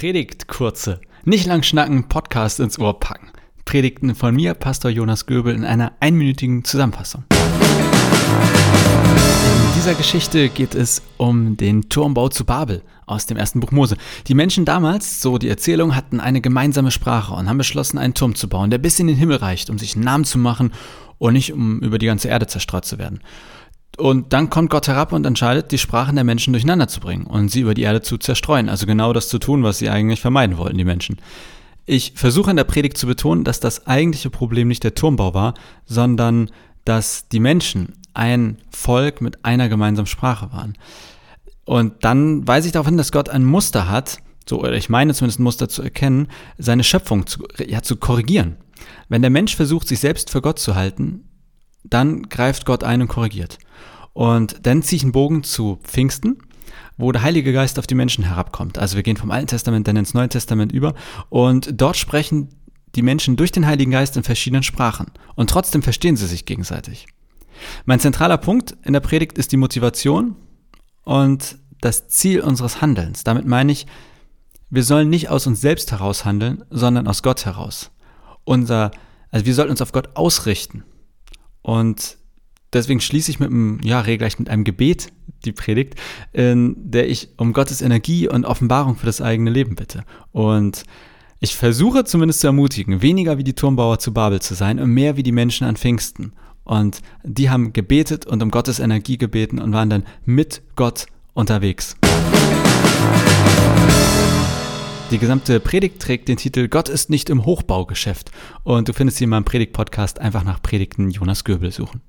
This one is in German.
Predigt kurze, nicht lang schnacken, Podcast ins Ohr packen. Predigten von mir, Pastor Jonas Göbel, in einer einminütigen Zusammenfassung. In dieser Geschichte geht es um den Turmbau zu Babel aus dem ersten Buch Mose. Die Menschen damals, so die Erzählung, hatten eine gemeinsame Sprache und haben beschlossen, einen Turm zu bauen, der bis in den Himmel reicht, um sich einen Namen zu machen und nicht um über die ganze Erde zerstreut zu werden. Und dann kommt Gott herab und entscheidet, die Sprachen der Menschen durcheinander zu bringen und sie über die Erde zu zerstreuen. Also genau das zu tun, was sie eigentlich vermeiden wollten, die Menschen. Ich versuche in der Predigt zu betonen, dass das eigentliche Problem nicht der Turmbau war, sondern dass die Menschen ein Volk mit einer gemeinsamen Sprache waren. Und dann weise ich darauf hin, dass Gott ein Muster hat, so, oder ich meine zumindest ein Muster zu erkennen, seine Schöpfung zu, ja, zu korrigieren. Wenn der Mensch versucht, sich selbst für Gott zu halten, dann greift Gott ein und korrigiert. Und dann ziehe ich einen Bogen zu Pfingsten, wo der Heilige Geist auf die Menschen herabkommt. Also wir gehen vom Alten Testament dann ins Neue Testament über und dort sprechen die Menschen durch den Heiligen Geist in verschiedenen Sprachen. Und trotzdem verstehen sie sich gegenseitig. Mein zentraler Punkt in der Predigt ist die Motivation und das Ziel unseres Handelns. Damit meine ich, wir sollen nicht aus uns selbst heraus handeln, sondern aus Gott heraus. Unser, also wir sollten uns auf Gott ausrichten. Und deswegen schließe ich mit einem, ja, regelrecht mit einem Gebet die Predigt, in der ich um Gottes Energie und Offenbarung für das eigene Leben bitte. Und ich versuche zumindest zu ermutigen, weniger wie die Turmbauer zu Babel zu sein und mehr wie die Menschen an Pfingsten. Und die haben gebetet und um Gottes Energie gebeten und waren dann mit Gott unterwegs. Die gesamte Predigt trägt den Titel Gott ist nicht im Hochbaugeschäft. Und du findest sie in meinem Predigt-Podcast einfach nach Predigten Jonas Göbel suchen.